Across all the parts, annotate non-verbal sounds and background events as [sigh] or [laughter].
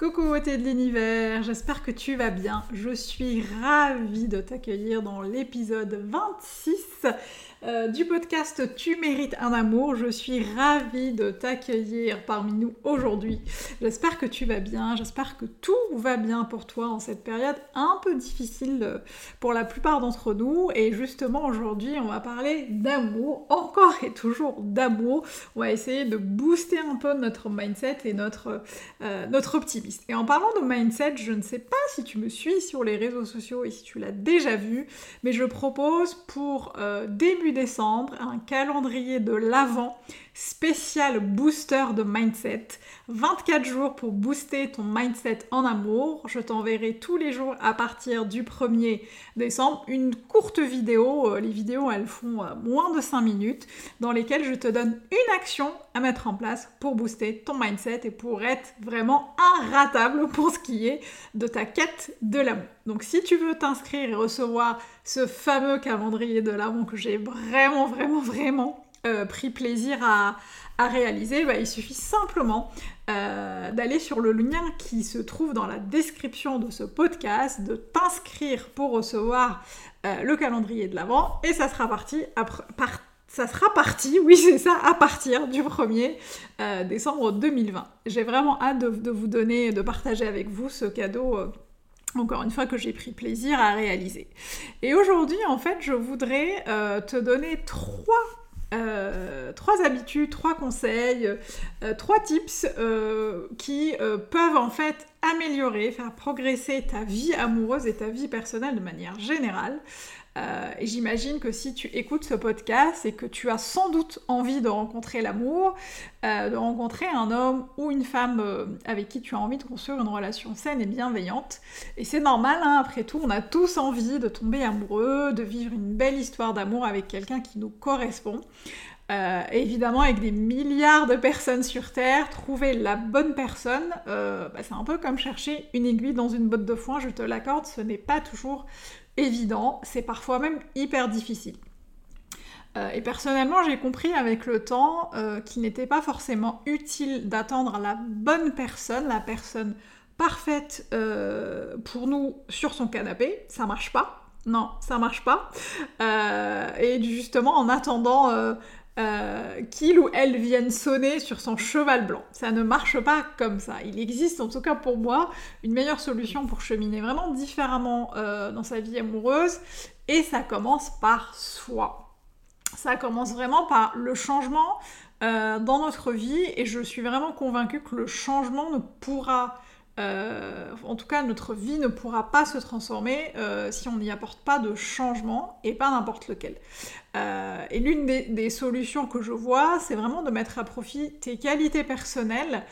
Coucou beauté de l'univers, j'espère que tu vas bien. Je suis ravie de t'accueillir dans l'épisode 26 euh, du podcast Tu mérites un amour. Je suis ravie de t'accueillir parmi nous aujourd'hui. J'espère que tu vas bien, j'espère que tout va bien pour toi en cette période un peu difficile euh, pour la plupart d'entre nous. Et justement aujourd'hui on va parler d'amour, encore et toujours d'amour. On va essayer de booster un peu notre mindset et notre, euh, notre optimisme. Et en parlant de mindset, je ne sais pas si tu me suis sur les réseaux sociaux et si tu l'as déjà vu, mais je propose pour décembre un calendrier de l'Avent spécial booster de mindset. 24 jours pour booster ton mindset en amour. Je t'enverrai tous les jours à partir du 1er décembre une courte vidéo. Euh, les vidéos, elles font euh, moins de 5 minutes dans lesquelles je te donne une action à mettre en place pour booster ton mindset et pour être vraiment inratable pour ce qui est de ta quête de l'amour. Donc si tu veux t'inscrire et recevoir ce fameux calendrier de l'amour que j'ai vraiment, vraiment, vraiment euh, pris plaisir à, réaliser, bah, il suffit simplement euh, d'aller sur le lien qui se trouve dans la description de ce podcast, de t'inscrire pour recevoir euh, le calendrier de l'avant et ça sera parti ça sera parti, [laughs] oui c'est ça, à partir du 1er décembre 2020. J'ai vraiment hâte de, vous donner, de partager avec vous ce cadeau encore une fois que j'ai pris plaisir à réaliser. Et aujourd'hui, en fait, je voudrais te donner trois euh, trois habitudes, trois conseils, euh, trois tips euh, qui peuvent en fait améliorer, faire progresser ta vie amoureuse et ta vie personnelle de manière générale. Euh, j'imagine que si tu écoutes ce podcast et que tu as sans doute envie de rencontrer l'amour, euh, de rencontrer un homme ou une femme euh, avec qui tu as envie de construire une relation saine et bienveillante. Et c'est normal, hein, après tout, on a tous envie de tomber amoureux, de vivre une belle histoire d'amour avec quelqu'un qui nous correspond. Évidemment, avec des milliards de personnes sur Terre, trouver la bonne personne, bah, c'est un peu comme chercher une aiguille dans une botte de foin, je te l'accorde, ce n'est pas toujours évident, c'est parfois même hyper difficile. Euh, et personnellement, j'ai compris avec le temps euh, qu'il n'était pas forcément utile d'attendre la bonne personne, la personne parfaite euh, pour nous sur son canapé. Ça marche pas. Non, ça marche pas. et justement, en attendant euh, qu'il ou elle vienne sonner sur son cheval blanc. Ça ne marche pas comme ça. Il existe, en tout cas pour moi, une meilleure solution pour cheminer vraiment différemment euh, dans sa vie amoureuse, et ça commence par soi. Ça commence vraiment par le changement euh, dans notre vie, et je suis vraiment convaincue que le changement ne pourra euh, en tout cas, notre vie ne pourra pas se transformer euh, si on n'y apporte pas de changement et pas n'importe lequel. Euh, et l'une des, solutions que je vois, c'est vraiment de mettre à profit tes qualités personnelles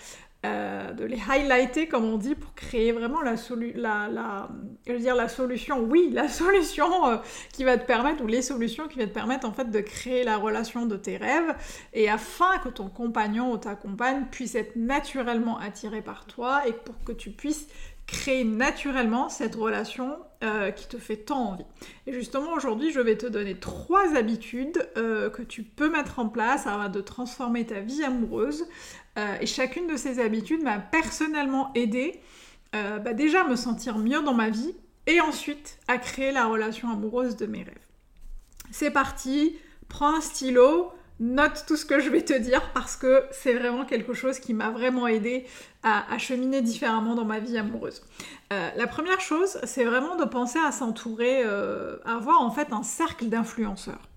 euh, de les highlighter, comme on dit, pour créer vraiment la, la, je veux dire, la solution, oui, la [laughs] solution euh, qui va te permettre, ou les solutions qui vont te permettre en fait de créer la relation de tes rêves, et afin que ton compagnon ou ta compagne puisse être naturellement attiré par toi, et pour que tu puisses créer naturellement cette relation euh, qui te fait tant envie. Et justement aujourd'hui je vais te donner trois habitudes que tu peux mettre en place afin de transformer ta vie amoureuse euh, et chacune de ces habitudes m'a personnellement aidé euh, bah, déjà à me sentir mieux dans ma vie et ensuite à créer la relation amoureuse de mes rêves. C'est parti, prends un stylo, note tout ce que je vais te dire parce que c'est vraiment quelque chose qui m'a vraiment aidé à, cheminer différemment dans ma vie amoureuse. Euh, la première chose, c'est vraiment de penser à s'entourer, à avoir en fait un cercle d'influenceurs.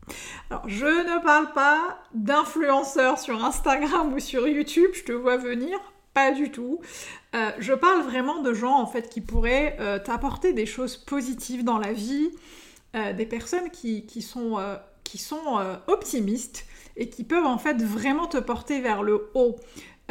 Alors, je ne parle pas d'influenceurs sur Instagram ou sur YouTube, je te vois venir. pas du tout. Euh, je parle vraiment de gens en fait qui pourraient euh, t'apporter des choses positives dans la vie, euh, des personnes qui sont optimistes et qui peuvent en fait vraiment te porter vers le haut.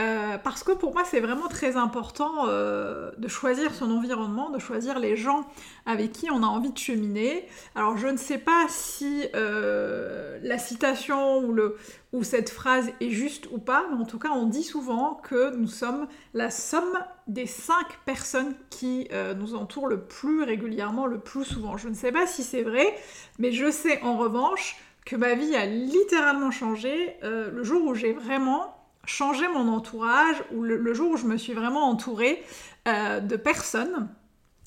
Euh, parce que pour moi, c'est vraiment très important euh, de choisir son environnement, de choisir les gens avec qui on a envie de cheminer. Alors, je ne sais pas si euh, la citation ou, le, ou cette phrase est juste ou pas, mais en tout cas, on dit souvent que nous sommes la somme des cinq personnes qui nous entourent le plus régulièrement, le plus souvent. Je ne sais pas si c'est vrai, mais je sais en revanche que ma vie a littéralement changé le jour où j'ai vraiment changer mon entourage, ou le, jour où je me suis vraiment entourée euh, de personnes,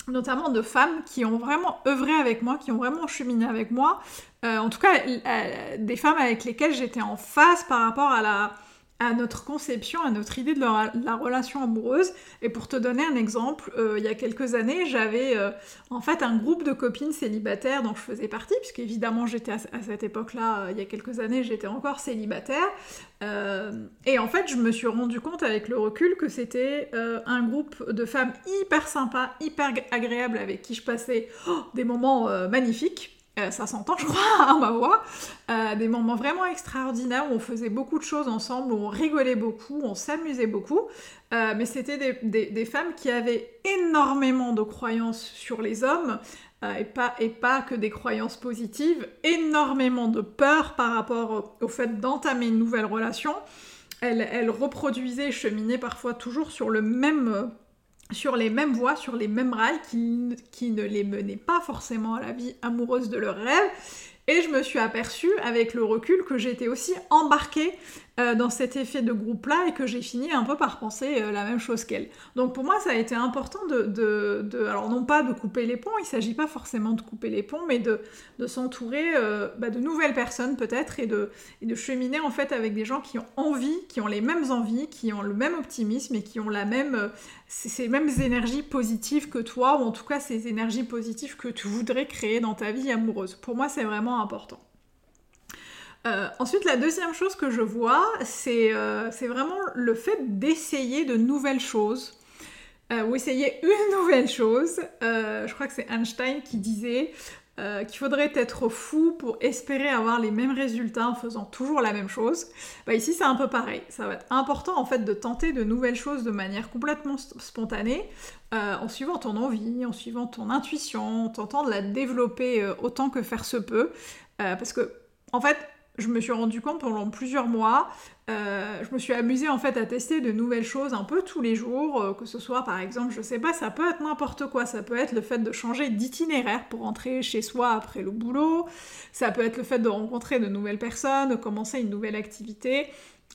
notamment de femmes qui ont vraiment œuvré avec moi, qui ont vraiment cheminé avec moi, euh, en tout cas euh, des femmes avec lesquelles j'étais en phase par rapport à la, à notre conception, à notre idée de la, relation amoureuse. Et pour te donner un exemple, euh, il y a quelques années, j'avais euh, en fait un groupe de copines célibataires dont je faisais partie, puisque évidemment j'étais à, cette époque-là, euh, il y a quelques années, j'étais encore célibataire. et en fait, je me suis rendu compte avec le recul que c'était un groupe de femmes hyper sympas, hyper agréables, avec qui je passais oh, des moments magnifiques. Euh, ça s'entend, [laughs] je crois, à ma voix. Euh, des moments vraiment extraordinaires où on faisait beaucoup de choses ensemble, où on rigolait beaucoup, on s'amusait beaucoup. Euh, mais c'était des, femmes qui avaient énormément de croyances sur les hommes, et, pas, que des croyances positives, énormément de peur par rapport au, fait d'entamer une nouvelle relation. Elles, elles reproduisaient, cheminaient parfois toujours sur le même sur les mêmes voies, sur les mêmes rails, qui, ne les menaient pas forcément à la vie amoureuse de leur rêve. Et je me suis aperçue avec le recul que j'étais aussi embarquée euh, dans cet effet de groupe-là et que j'ai fini un peu par penser euh, la même chose qu'elle. Donc pour moi, ça a été important de, de, alors non pas de couper les ponts, il ne s'agit pas forcément de couper les ponts, mais de, de s'entourer euh, bah, de nouvelles personnes peut-être et de, et de cheminer en fait avec des gens qui ont envie, qui ont les mêmes envies, qui ont le même optimisme et qui ont la même, ces mêmes énergies positives que toi, ou en tout cas ces énergies positives que tu voudrais créer dans ta vie amoureuse. Pour moi, c'est vraiment important. Euh, ensuite, la deuxième chose que je vois, c'est euh, vraiment le fait d'essayer de nouvelles choses. Euh, ou essayer [laughs] une nouvelle chose. je crois que c'est Einstein qui disait qu'il faudrait être fou pour espérer avoir les mêmes résultats en faisant toujours la même chose. Bah, ici, c'est un peu pareil. Ça va être important en fait de tenter de nouvelles choses de manière complètement spontanée, en suivant ton envie, en suivant ton intuition, en tentant de la développer autant que faire se peut. parce que, en fait, je me suis rendu compte pendant plusieurs mois, euh, je me suis amusée en fait à tester de nouvelles choses un peu tous les jours, euh, que ce soit par exemple, je sais pas, ça peut être n'importe quoi, ça peut être le fait de changer d'itinéraire pour rentrer chez soi après le boulot, ça peut être le fait de rencontrer de nouvelles personnes, commencer une nouvelle activité,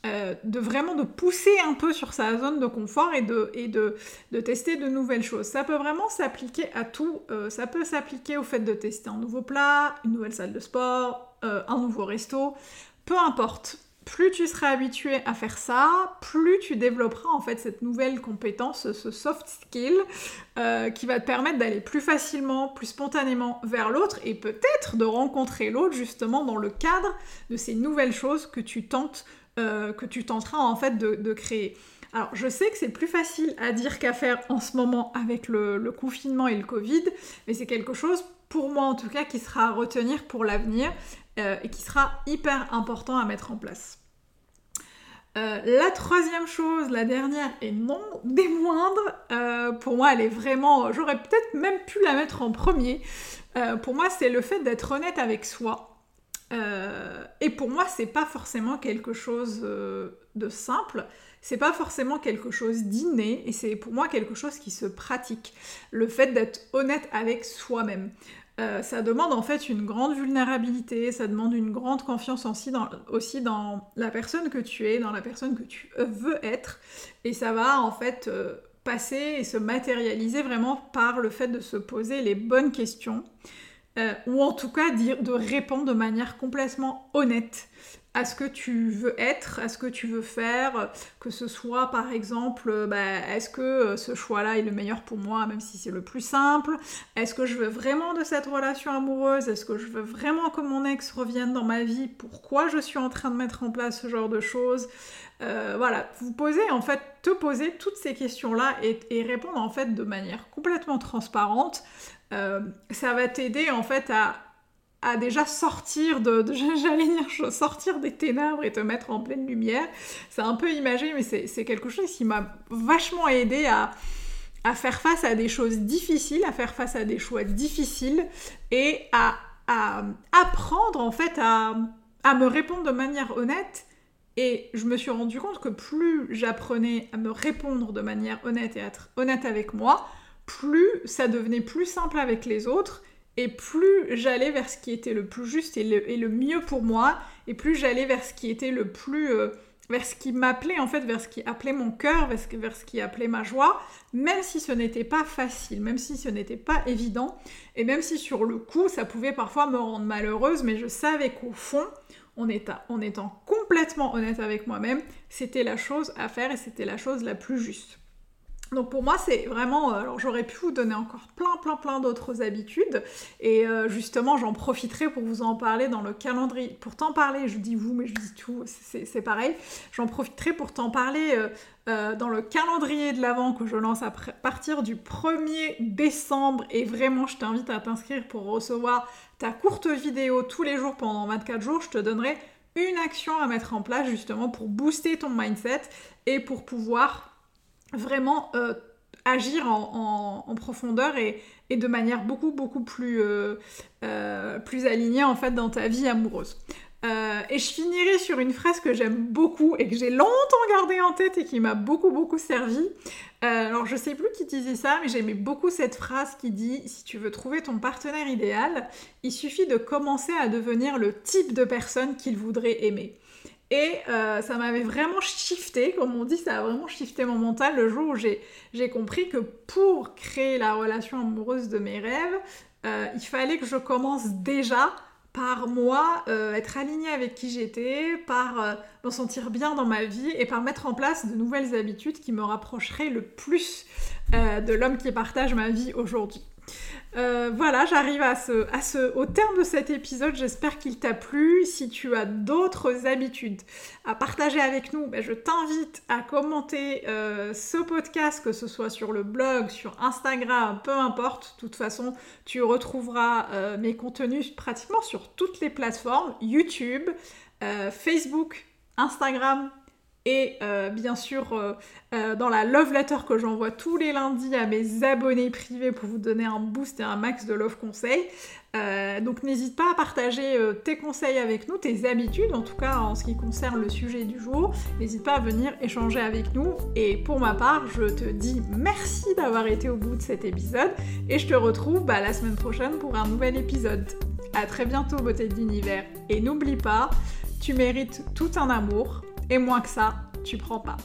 euh, de vraiment de pousser un peu sur sa zone de confort et de, tester de nouvelles choses. Ça peut vraiment s'appliquer à tout. Ça peut s'appliquer au fait de tester un nouveau plat, une nouvelle salle de sport, euh, un nouveau resto, peu importe. Plus tu seras habitué à faire ça, plus tu développeras en fait cette nouvelle compétence, ce soft skill qui va te permettre d'aller plus facilement, plus spontanément vers l'autre et peut-être de rencontrer l'autre justement dans le cadre de ces nouvelles choses que tu tentes euh, que tu tenteras en fait de, créer. Alors je sais que c'est plus facile à dire qu'à faire en ce moment avec le, confinement et le Covid, mais c'est quelque chose pour moi en tout cas qui sera à retenir pour l'avenir euh, et qui sera hyper important à mettre en place. Euh, la troisième chose, la dernière et non des moindres, pour moi elle est vraiment, j'aurais peut-être même pu la mettre en premier. pour moi c'est le fait d'être honnête avec soi. Euh, et pour moi, c'est pas forcément quelque chose euh, de simple, c'est pas forcément quelque chose d'inné, et c'est pour moi quelque chose qui se pratique. Le fait d'être honnête avec soi-même. Euh, ça demande en fait une grande vulnérabilité, ça demande une grande confiance aussi dans, la personne que tu es, dans la personne que tu veux être, et ça va en fait passer et se matérialiser vraiment par le fait de se poser les bonnes questions. Euh, ou en tout cas de répondre de manière complètement honnête à ce que tu veux être, à ce que tu veux faire, que ce soit par exemple, bah, est-ce que ce choix-là est le meilleur pour moi, même si c'est le plus simple? Est-ce que je veux vraiment de cette relation amoureuse? Est-ce que je veux vraiment que mon ex revienne dans ma vie? Pourquoi je suis en train de mettre en place ce genre de choses? Euh, voilà, vous posez en fait, te poser toutes ces questions-là et, répondre en fait de manière complètement transparente. Euh, ça va t'aider en fait à, déjà sortir de, [laughs] j'allais dire, sortir des ténèbres et te mettre en pleine lumière. C'est un peu imagé, mais c'est quelque chose qui m'a vachement aidé à, à faire face à des choses difficiles, à faire face à des choix difficiles et à, à apprendre en fait à, à me répondre de manière honnête et je me suis rendu compte que plus j'apprenais à me répondre de manière honnête et à être honnête avec moi, plus ça devenait plus simple avec les autres et plus j'allais vers ce qui était le plus juste et le, mieux pour moi et plus j'allais vers ce qui était le plus euh, vers ce qui m'appelait en fait vers ce qui appelait mon cœur vers ce, vers ce qui appelait ma joie même si ce n'était pas facile même si ce n'était pas évident et même si sur le coup ça pouvait parfois me rendre malheureuse mais je savais qu'au fond en étant, complètement honnête avec moi-même, c'était la chose à faire et c'était la chose la plus juste. Donc pour moi, c'est vraiment... Euh, alors j'aurais pu vous donner encore plein, plein, plein d'autres habitudes. Et euh, justement, j'en profiterai pour vous en parler dans le calendrier. Pour t'en parler, je dis vous, mais je dis tout, c'est pareil. J'en profiterai pour t'en parler euh, dans le calendrier de l'Avent que je lance à partir du 1er décembre. Et vraiment, je t'invite à t'inscrire pour recevoir ta courte vidéo tous les jours pendant 24 jours. Je te donnerai une action à mettre en place justement pour booster ton mindset et pour pouvoir vraiment euh, agir en, profondeur et, de manière beaucoup beaucoup plus, euh, euh, plus alignée en fait dans ta vie amoureuse. et je finirai sur une phrase que j'aime beaucoup et que j'ai longtemps gardée en tête et qui m'a beaucoup beaucoup servi. alors je sais plus qui disait ça, mais j'aimais beaucoup cette phrase qui dit si tu veux trouver ton partenaire idéal, il suffit de commencer à devenir le type de personne qu'il voudrait aimer. Et euh, ça m'avait vraiment shifté, comme on dit, ça a vraiment shifté mon mental le jour où j'ai compris que pour créer la relation amoureuse de mes rêves, euh, il fallait que je commence déjà par moi, euh, être alignée avec qui j'étais, par me sentir bien dans ma vie et par mettre en place de nouvelles habitudes qui me rapprocheraient le plus de l'homme qui partage ma vie aujourd'hui. Euh, voilà, j'arrive à ce, au terme de cet épisode. J'espère qu'il t'a plu. Si tu as d'autres habitudes à partager avec nous, ben, je t'invite à commenter euh, ce podcast, que ce soit sur le blog, sur Instagram, peu importe. De toute façon, tu retrouveras euh, mes contenus pratiquement sur toutes les plateformes YouTube, Facebook, Instagram, et euh, bien sûr euh, euh, dans la love letter que j'envoie tous les lundis à mes abonnés privés pour vous donner un boost et un max de love conseils. donc n'hésite pas à partager tes conseils avec nous, tes habitudes en tout cas en ce qui concerne le sujet du jour. N'hésite pas à venir échanger avec nous et pour ma part je te dis merci d'avoir été au bout de cet épisode et je te retrouve bah, la semaine prochaine pour un nouvel épisode. A très bientôt beauté de l'univers et n'oublie pas, tu mérites tout un amour et moins que ça, tu prends pas.